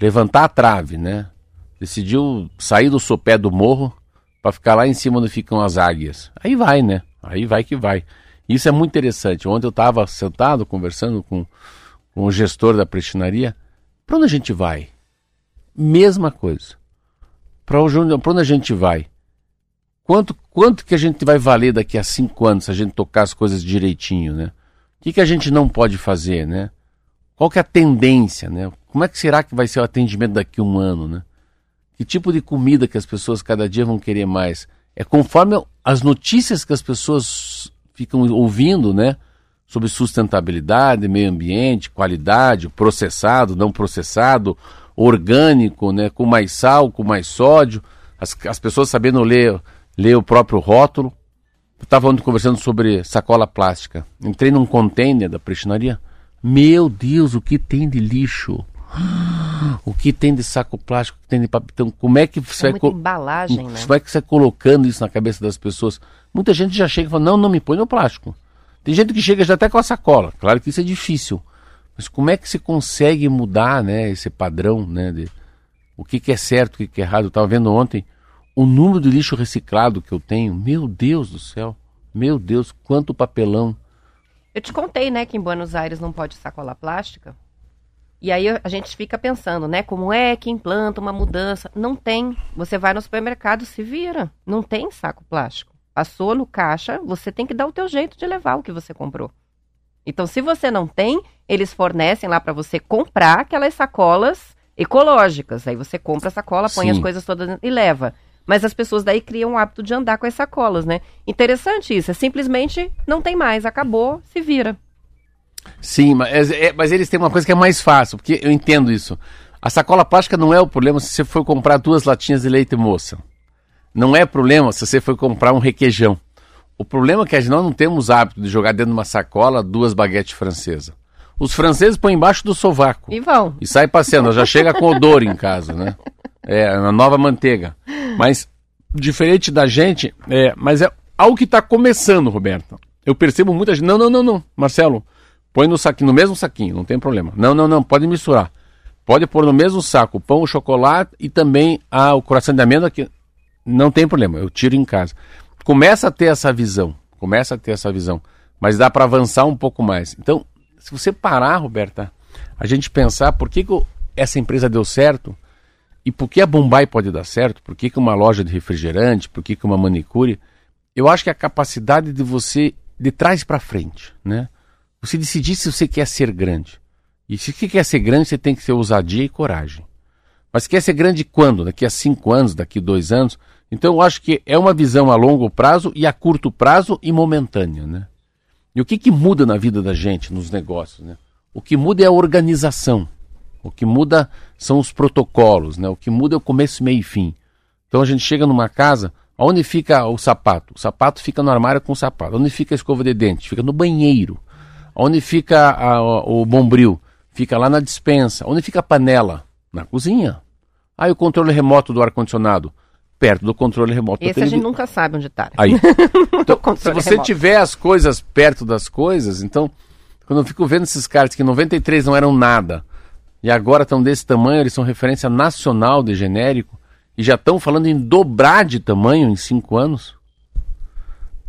Levantar a trave, né? Decidiu sair do sopé do morro para ficar lá em cima onde ficam as águias. Aí vai, né? Aí vai que vai. Isso é muito interessante. Ontem eu estava sentado conversando com, com o gestor da prestinaria. Para onde a gente vai? Mesma coisa. Para onde, a gente vai? Quanto, quanto que a gente vai valer daqui a cinco anos se a gente tocar as coisas direitinho, né? O que, que a gente não pode fazer, né? Qual que é a tendência, né? Como é que será que vai ser o atendimento daqui a um ano, né? Que tipo de comida que as pessoas cada dia vão querer mais? É conforme as notícias que as pessoas ficam ouvindo, né? Sobre sustentabilidade, meio ambiente, qualidade, processado, não processado, orgânico, né? Com mais sal, com mais sódio. As, as pessoas sabendo ler, ler o próprio rótulo. Eu estava conversando sobre sacola plástica. Entrei num container da prestinaria. Meu Deus, o que tem de lixo? O que tem de saco plástico, o que tem de papel? Então, como é que você É vai embalagem, né? Como é que você vai colocando isso na cabeça das pessoas? Muita gente já chega e fala, não, não me põe no plástico. Tem gente que chega já até com a sacola. Claro que isso é difícil. Mas como é que você consegue mudar né, esse padrão, né? De, o que, que é certo, o que, que é errado? Eu estava vendo ontem o número de lixo reciclado que eu tenho. Meu Deus do céu. Meu Deus, quanto papelão. Eu te contei, né, que em Buenos Aires não pode sacola plástica. E aí a gente fica pensando, né, como é que implanta uma mudança? Não tem. Você vai no supermercado, se vira. Não tem saco plástico. Passou no caixa, você tem que dar o teu jeito de levar o que você comprou. Então, se você não tem, eles fornecem lá para você comprar aquelas sacolas ecológicas. Aí você compra a sacola, põe Sim. as coisas todas e leva. Mas as pessoas daí criam o hábito de andar com as sacolas, né? Interessante isso. É simplesmente não tem mais, acabou, se vira. Sim, mas, é- mas eles têm uma coisa que é mais fácil, porque eu entendo isso. A sacola plástica não é o problema se você for comprar duas latinhas de leite moça. Não é problema se você for comprar um requeijão. O problema é que nós não temos hábito de jogar dentro de uma sacola duas baguetes francesas. Os franceses põem embaixo do sovaco. E vão. E sai passeando, já chega com odor em casa, né? É, a nova manteiga. Mas, diferente da gente, é, mas é algo que está começando, Roberto. Eu percebo muita gente. Não, não, não, não. Marcelo, põe no saquinho, no mesmo saquinho, não tem problema. Não, não, não, pode misturar. Pode pôr no mesmo saco o pão, o chocolate e também ah, o coração de amêndoa, que não tem problema, eu tiro em casa. Começa a ter essa visão, começa a ter essa visão, mas dá para avançar um pouco mais. Então, se você parar, Roberta, a gente pensar por que, que essa empresa deu certo e por que a Bombay pode dar certo, por que, que uma loja de refrigerante, por que, que uma manicure, eu acho que a capacidade de você, de trás para frente, né? Você decidir se você quer ser grande. E se quer ser grande, você tem que ter ousadia e coragem. Mas quer ser grande quando? Daqui a cinco anos, daqui a dois anos? Então eu acho que é uma visão a longo prazo e a curto prazo e momentânea, né? E o que, que muda na vida da gente, nos negócios, né? O que muda é a organização. O que muda são os protocolos, né? O que muda é o começo, meio e fim. Então a gente chega numa casa, onde fica o sapato? O sapato fica no armário com o sapato. Onde fica a escova de dente? Fica no banheiro. Onde fica a- o bombril? Fica lá na dispensa. Onde fica a panela? Na cozinha. Aí o controle remoto do ar-condicionado? Perto do controle remoto Esse a gente nunca sabe onde tá. Aí. Então, se você remoto. tiver as coisas perto das coisas, então, quando eu fico vendo esses caras que em 93 não eram nada, e agora estão desse tamanho, eles são referência nacional de genérico, e já estão falando em dobrar de tamanho em cinco anos,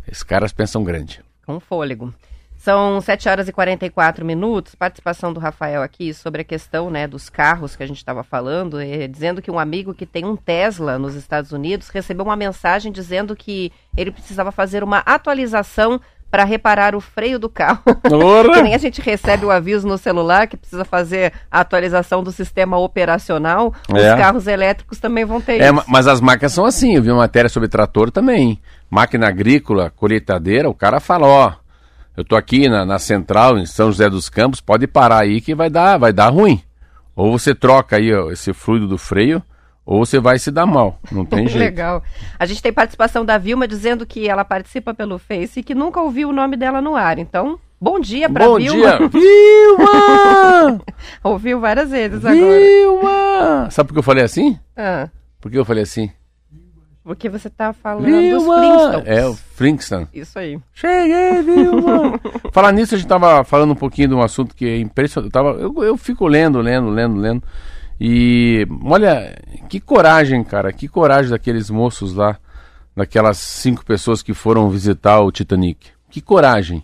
esses caras pensam grande. Com fôlego. São 7 horas e 44 minutos. Participação do Rafael aqui sobre a questão né, dos carros que a gente estava falando, eh, dizendo que um amigo que tem um Tesla nos Estados Unidos recebeu uma mensagem dizendo que ele precisava fazer uma atualização para reparar o freio do carro. que nem a gente recebe o aviso no celular que precisa fazer a atualização do sistema operacional, os É. carros elétricos também vão ter É, isso. ma- mas as marcas são assim, eu vi uma matéria sobre trator também. Máquina agrícola, colheitadeira, o cara fala, ó, eu tô aqui na, na central, em São José dos Campos, pode parar aí que vai dar, vai dar ruim. Ou você troca aí ó, esse fluido do freio, ou você vai se dar mal. Não tem jeito. Legal. A gente tem participação da Vilma dizendo que ela participa pelo Face e que nunca ouviu o nome dela no ar. Então, bom dia pra Bom Vilma. dia! Vilma! Ouviu várias vezes agora. Vilma! Sabe por que eu falei assim? Ah, Por que eu falei assim? porque você tá falando dos Vilma! Flintstones. É, o Flintstone. Isso aí. Cheguei, Vilma! Falar nisso, a gente tava falando um pouquinho de um assunto que é impressionante. Eu, tava, eu, eu fico lendo, lendo, lendo, lendo. E olha, que coragem, cara, que coragem daqueles moços lá, daquelas cinco pessoas que foram visitar o Titanic. Que coragem.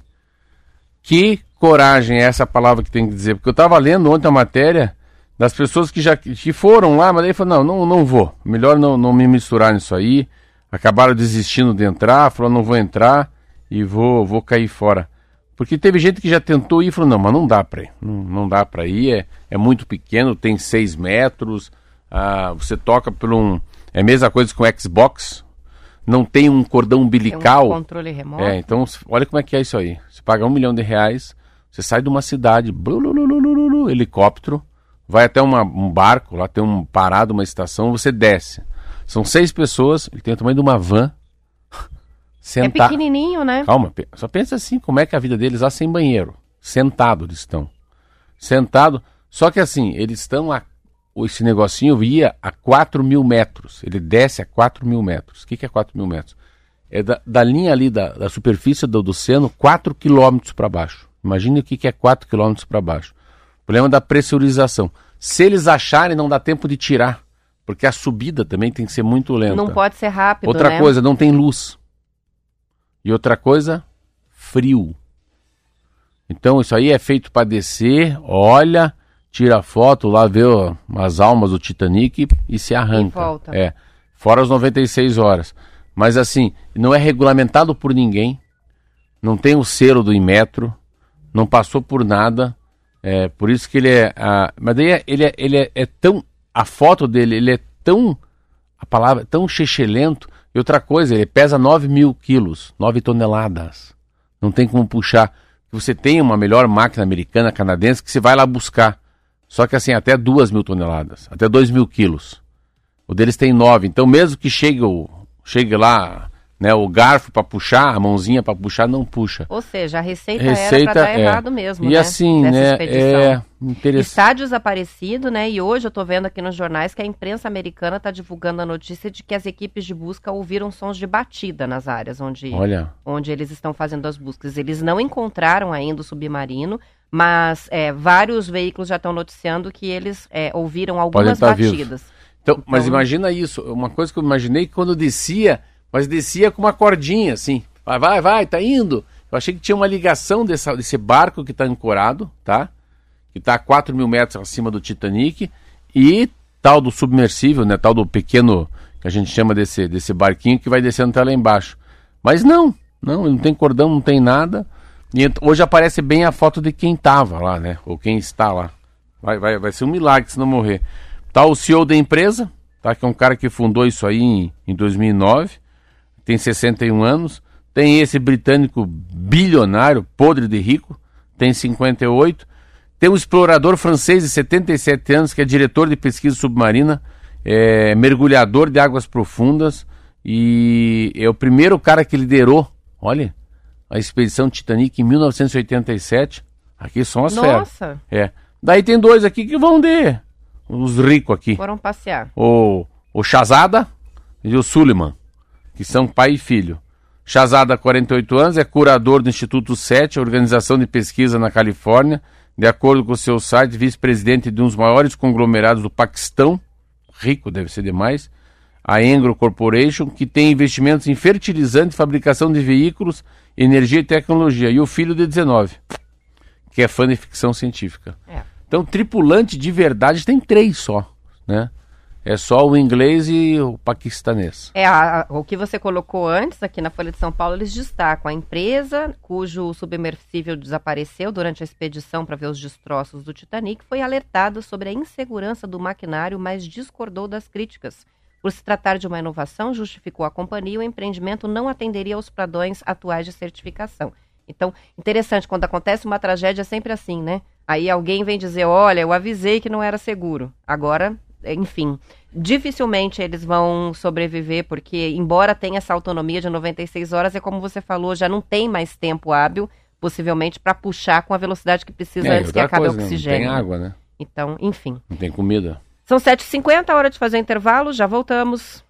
Que coragem é essa palavra que tem que dizer. Porque eu tava lendo ontem a matéria das pessoas que já que foram lá, mas daí falou, não, não, não vou. Melhor não, não me misturar nisso aí. Acabaram desistindo de entrar, falou, não vou entrar e vou, vou cair fora. Porque teve gente que já tentou ir e falou, não, mas não dá pra ir. Não, não dá pra ir, é, é muito pequeno, tem seis metros, ah, você toca por um... É a mesma coisa com o Xbox, não tem um cordão Tem umbilical. um controle remoto. É, então olha como é que é isso aí. Você paga um milhão de reais, você sai de uma cidade, blulululululu, helicóptero, vai até uma- um barco, lá tem um parado, uma estação, você desce. São seis pessoas, ele tem o tamanho de uma van. É Sentar. pequenininho, né? Calma, só pensa assim, como é que é a vida deles lá sem banheiro? Sentado eles estão. Sentado, só que assim, eles estão a. Esse negocinho ia a 4 mil metros. Ele desce a 4 mil metros. O que, que é 4 mil metros? É da, da linha ali da, da superfície do, do oceano 4 quilômetros para baixo. Imagine o que, que é 4 quilômetros para baixo. O problema da pressurização. Se eles acharem, não dá tempo de tirar. Porque a subida também tem que ser muito lenta. Não pode ser rápido, Outra né? coisa, não tem luz. E outra coisa, frio. Então isso aí é feito para descer, olha, tira foto, lá vê ó, as almas do Titanic e se arranca. E volta. É, fora as 96 horas. Mas assim, não é regulamentado por ninguém, não tem o selo do Inmetro, não passou por nada. É, por isso que ele é. ah, mas daí é- ele, é, ele é, é tão. A foto dele, ele é tão. A palavra, tão chechelento. E outra coisa, ele pesa 9 mil quilos, 9 toneladas. Não tem como puxar. Você tem uma melhor máquina americana, canadense, que você vai lá buscar. Só que assim, até 2 mil toneladas, até 2 mil quilos. O deles tem 9. Então, mesmo que chegue, chegue lá né, o garfo para puxar, a mãozinha para puxar, não puxa. Ou seja, a receita, Receita, era para dar é. errado mesmo, E né? assim, Dessa né? expedição. É interessante. Estádios aparecido, né? E hoje eu tô vendo aqui nos jornais que a imprensa americana está divulgando a notícia de que as equipes de busca ouviram sons de batida nas áreas onde, Olha, onde eles estão fazendo as buscas. Eles não encontraram ainda o submarino, mas é, vários veículos já estão noticiando que eles é, ouviram algumas vivos. batidas. então, mas Então- imagina isso. Uma coisa que eu imaginei que quando descia, mas descia com uma cordinha assim. Vai, vai, vai, tá indo. Eu achei que tinha uma ligação dessa, desse barco que está ancorado, tá? Que está a 4 mil metros acima do Titanic. E tal do submersível, né? Tal do pequeno, que a gente chama desse, desse barquinho que vai descendo até lá embaixo. Mas não, não, não tem cordão, não tem nada. E hoje aparece bem a foto de quem tava lá, né? Ou quem está lá. Vai, vai, vai ser um milagre se não morrer. Tá o CEO da empresa, tá? Que é um cara que fundou isso aí em, em 2009. Tem 61 anos. Tem esse britânico bilionário, podre de rico, tem 58. Tem um explorador francês de 77 anos, que é diretor de pesquisa submarina, é mergulhador de águas profundas e é o primeiro cara que liderou, olha, a expedição Titanic em 1987. Aqui são as feras. Nossa, É. Daí tem dois aqui que vão de os ricos aqui. foram passear. O, o Chazada e o Suleiman, que são pai e filho. Chazada, 48 anos, é curador do Instituto 7, organização de pesquisa na Califórnia. De acordo com o seu site, vice-presidente de um dos maiores conglomerados do Paquistão, rico deve ser demais, a Engro Corporation, que tem investimentos em fertilizante, fabricação de veículos, energia e tecnologia. E o filho de 19, que é fã de ficção científica. É. Então, tripulante de verdade tem três só, né? É só o inglês e o paquistanês. É, a- o que você colocou antes aqui na Folha de São Paulo, eles destacam a empresa cujo submersível desapareceu durante a expedição para ver os destroços do Titanic foi alertada sobre a insegurança do maquinário, mas discordou das críticas. Por se tratar de uma inovação, justificou a companhia, o empreendimento não atenderia aos padrões atuais de certificação. Então, interessante, quando acontece uma tragédia é sempre assim, né? Aí alguém vem dizer, olha, eu avisei que não era seguro. Agora, enfim, dificilmente eles vão sobreviver, porque embora tenha essa autonomia de 96 horas, é como você falou, já não tem mais tempo hábil, possivelmente, para puxar com a velocidade que precisa É, antes que acabe coisa, o oxigênio. Não tem água, né? Então, enfim. Não tem comida. São 7h50, hora de fazer o intervalo, já voltamos.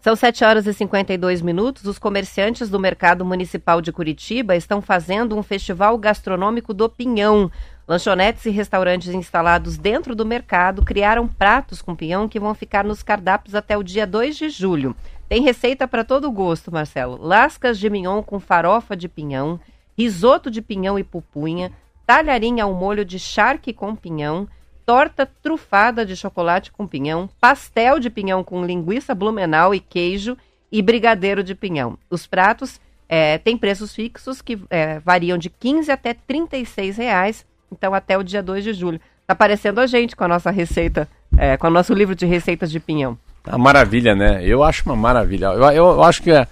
São 7 horas e 52 minutos. Os comerciantes do Mercado Municipal de Curitiba estão fazendo um festival gastronômico do Pinhão. Lanchonetes e restaurantes instalados dentro do mercado criaram pratos com pinhão que vão ficar nos cardápios até o dia 2 de julho. Tem receita para todo gosto, Marcelo. Lascas de mignon com farofa de pinhão, risoto de pinhão e pupunha, talharim ao molho de charque com pinhão, torta trufada de chocolate com pinhão, pastel de pinhão com linguiça blumenau e queijo e brigadeiro de pinhão. Os pratos eh, têm preços fixos que eh, variam de 15 até 36 reais, então até o dia 2 de julho. Tá aparecendo a gente com a nossa receita, eh, com o nosso livro de receitas de pinhão. Uma maravilha, né? Eu acho uma maravilha. Eu, eu, eu acho que, é,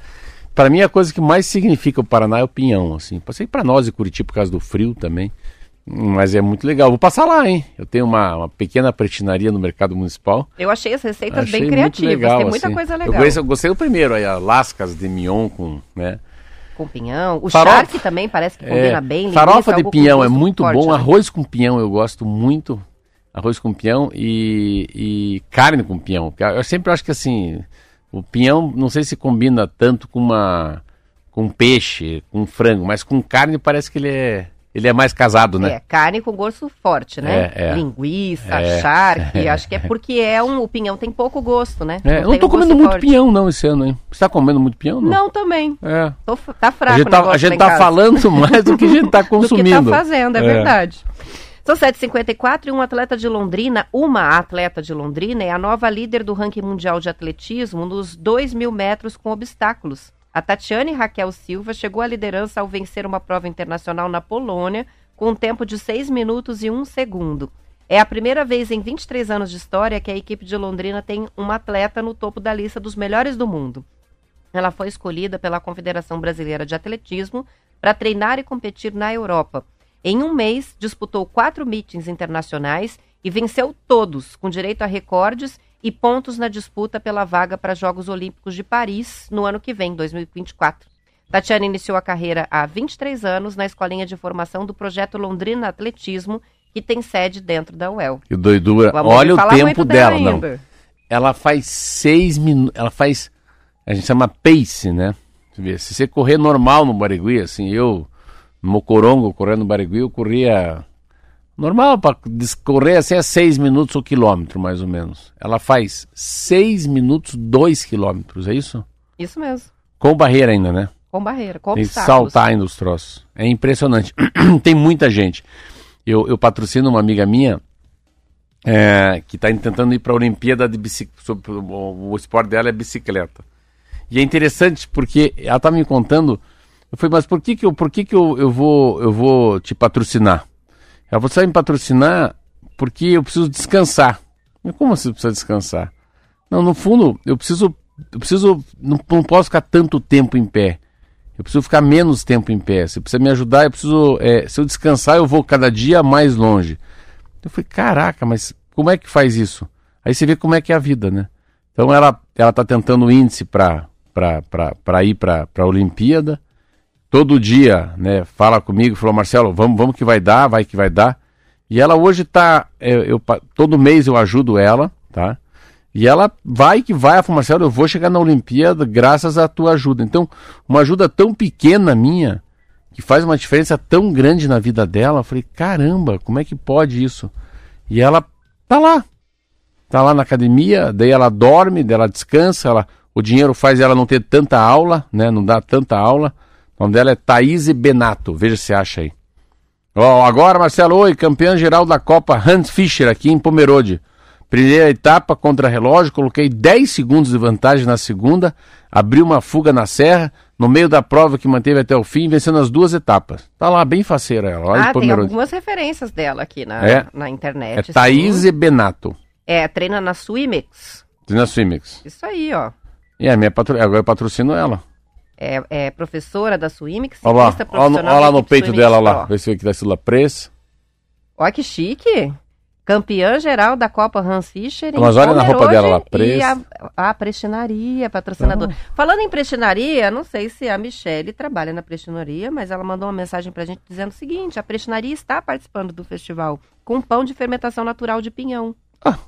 para mim, a coisa que mais significa o Paraná é o pinhão, assim. Passei para nós e Curitiba por causa do frio também. Mas é muito legal. Vou passar lá, hein? Eu tenho uma, uma pequena pretinaria no mercado municipal. Eu achei as receitas Achei bem criativas, legal, tem muita assim. coisa Eu legal. gostei, eu gostei do primeiro aí, a lascas de mignon com, né? Com pinhão. O Farofa- charque também parece que combina É, bem. farofa de pinhão é muito forte, bom. né? Arroz com pinhão eu gosto muito. Arroz com pinhão e, e carne com pinhão. Eu sempre acho que assim, o pinhão não sei se combina tanto com uma com peixe, com frango, mas com carne parece que ele é ele é mais casado, né? É, carne com gosto forte, né? É, é. Linguiça, É. charque, acho que é porque é um, o pinhão tem pouco gosto, né? É, eu não tô comendo muito forte. pinhão não esse ano, hein? Você tá comendo muito pinhão não? Não, também. É. Tô, tá fraco A gente tá, a gente tá falando mais do que a gente tá do que consumindo. tá fazendo, é, É. verdade. São 7h54 e um atleta de Londrina, uma atleta de Londrina, é a nova líder do ranking mundial de atletismo nos 2 mil metros com obstáculos. A Tatiane Raquel Silva chegou à liderança ao vencer uma prova internacional na Polônia com um tempo de 6 minutos e 1 segundo. É a primeira vez em 23 anos de história que a equipe de Londrina tem uma atleta no topo da lista dos melhores do mundo. Ela foi escolhida pela Confederação Brasileira de Atletismo para treinar e competir na Europa. Em um mês, disputou quatro meetings internacionais e venceu todos, com direito a recordes e pontos na disputa pela vaga para Jogos Olímpicos de Paris no ano que vem, 2024. Tatiana iniciou a carreira há 23 anos na escolinha de formação do projeto Londrina Atletismo, que tem sede dentro da UEL. Que doidura. Vamos Olha o tempo muito dela, não. Ela faz seis minutos. Ela faz. A gente chama pace, né? Você vê, Se você correr normal no Barigui, assim, eu, no Mocorongo, correndo no Barigui, eu corria. Normal, para correr assim é seis minutos o quilômetro, mais ou menos. Ela faz seis minutos, dois quilômetros, é isso? Isso mesmo, Com barreira ainda, né? com barreira, com Tem que saltar ainda os troços. É impressionante. Tem muita gente. Eu, eu patrocino uma amiga minha é, que está tentando ir para a Olimpíada de bicicleta. O, o esporte dela é bicicleta. E é interessante porque ela está me contando. Eu falei, mas por que, que, eu, por que, que eu, eu, vou, eu vou te patrocinar? Ela falou, você vai me patrocinar porque eu preciso descansar. Mas como você precisa descansar? Não, no fundo, eu preciso. Eu preciso. Não, não posso ficar tanto tempo em pé. Eu preciso ficar menos tempo em pé. Você precisa me ajudar, eu preciso. é, se eu descansar, eu vou cada dia mais longe. Eu falei, caraca, mas como é que faz isso? Aí você vê como é que é a vida, né? Então ela, ela tá tentando o índice para ir para a Olimpíada. Todo dia, né, fala comigo, falou, Marcelo, vamos, vamos que vai dar, vai que vai dar. E ela hoje tá. Eu, eu pa- todo mês eu ajudo ela, tá? E ela vai que vai, ela falou, Marcelo, eu vou chegar na Olimpíada graças à tua ajuda. Então, uma ajuda tão pequena minha, que faz uma diferença tão grande na vida dela, eu falei, caramba, como é que pode isso? E ela tá lá. Tá lá na academia, daí ela dorme, daí ela descansa, ela, o dinheiro faz ela não ter tanta aula, né? Não dá tanta aula. O nome dela é Thaís Benato, veja se acha aí. Ó, agora, Marcelo, oi, campeã geral da Copa Hans Fischer aqui em Pomerode. Primeira etapa contra relógio, coloquei 10 segundos de vantagem na segunda, abri uma fuga na serra, no meio da prova que manteve até o fim, vencendo as duas etapas. Tá lá, bem faceira ela, olha Ah, tem algumas referêncies dela aqui na, É. na É internet. sim. Thaís Benato, É, treina na Swimix. na Swimix. Isso aí, ó. E a minha patro... agora eu patrocino ela. É, é professora da Swimix, Olha lá, profissional olha lá da no peito dela lá, vê se que dá Sila Press. Olha que chique. Campeã geral da Copa Hans Fischer Mas olha na roupa dela lá, E a, a prestinaria, patrocinadora. Falando em prestinaria, não sei se a Michelle trabalha na prestinaria, mas ela mandou uma mensagem pra gente dizendo o seguinte, a prestinaria está participando do festival com pão de fermentação natural de pinhão. Ah.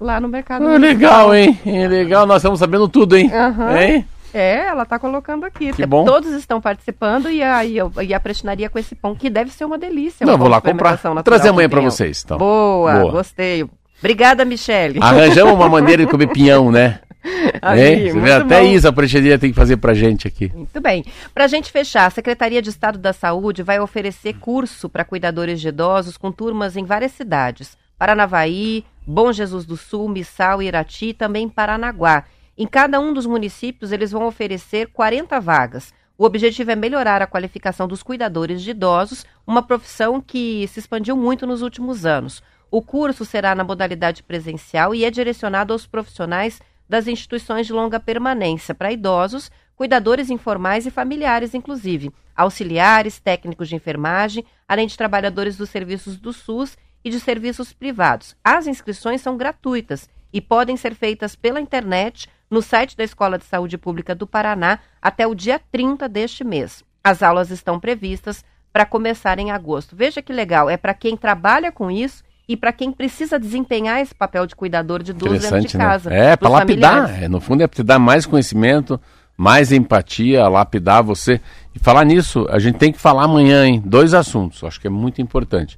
Lá no mercado. Ah, legal, hein? É legal, nós estamos sabendo tudo, hein? Aham. Hein? É, ela tá colocando aqui. Que bom. Todos estão participando e a, e a, e a prestinaria com esse pão, que deve ser uma delícia. Não, um vou lá comprar. Trazer amanhã pinhão. vocês, então. Boa, Boa. gostei. Obrigada, Michele. Arranjamos uma maneira de comer pinhão, né? Aí, até bom. isso a preencheria tem que fazer pra gente aqui. Muito bem. Para a gente fechar, a Secretaria de Estado da Saúde vai oferecer curso para cuidadores de idosos com turmas em várias cidades. Paranavaí, Bom Jesus do Sul, Missal, Irati e também Paranaguá. Em cada um dos municípios, eles vão oferecer 40 vagas. O objetivo é melhorar a qualificação dos cuidadores de idosos, uma profissão que se expandiu muito nos últimos anos. O curso será na modalidade presencial e é direcionado aos profissionais das instituições de longa permanência para idosos, cuidadores informais e familiares, inclusive, auxiliares, técnicos de enfermagem, além de trabalhadores dos serviços do SUS e de serviços privados. As inscrições são gratuitas e podem ser feitas pela internet no site da Escola de Saúde Pública do Paraná até o dia 30 deste mês. As aulas estão previstas para começar em agosto. Veja que legal, é para quem trabalha com isso e para quem precisa desempenhar esse papel de cuidador de idoso dentro de né? casa. É, dos para lapidar. É, no fundo é para te dar mais conhecimento mais empatia, lapidar você. E falar nisso, a gente tem que falar amanhã, hein? Dois assuntos, acho que é muito importante.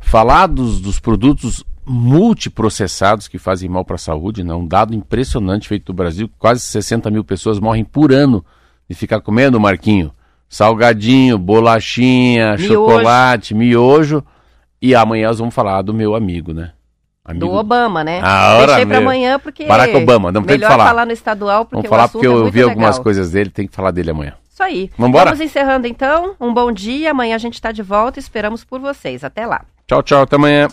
Falar dos, dos produtos multiprocessados que fazem mal para a saúde, né? um dado impressionante feito no Brasil, quase 60 mil pessoas morrem por ano de ficar comendo, Marquinho, salgadinho, bolachinha, Miojo. chocolate, miojo, e amanhã nós vamos falar do meu amigo, né? Amigo Do Obama, né? Ah, ora, Deixei meu. amanhã porque. Barack Obama, não tem que melhor falar. falar no estadual porque Vamos falar porque eu é vi algumas legal. coisas dele, tem que falar dele amanhã. Isso aí. Vambora? Vamos encerrando então. Um bom dia. Amanhã a gente tá de volta. Esperamos por vocês. Até lá. Tchau, tchau, até amanhã.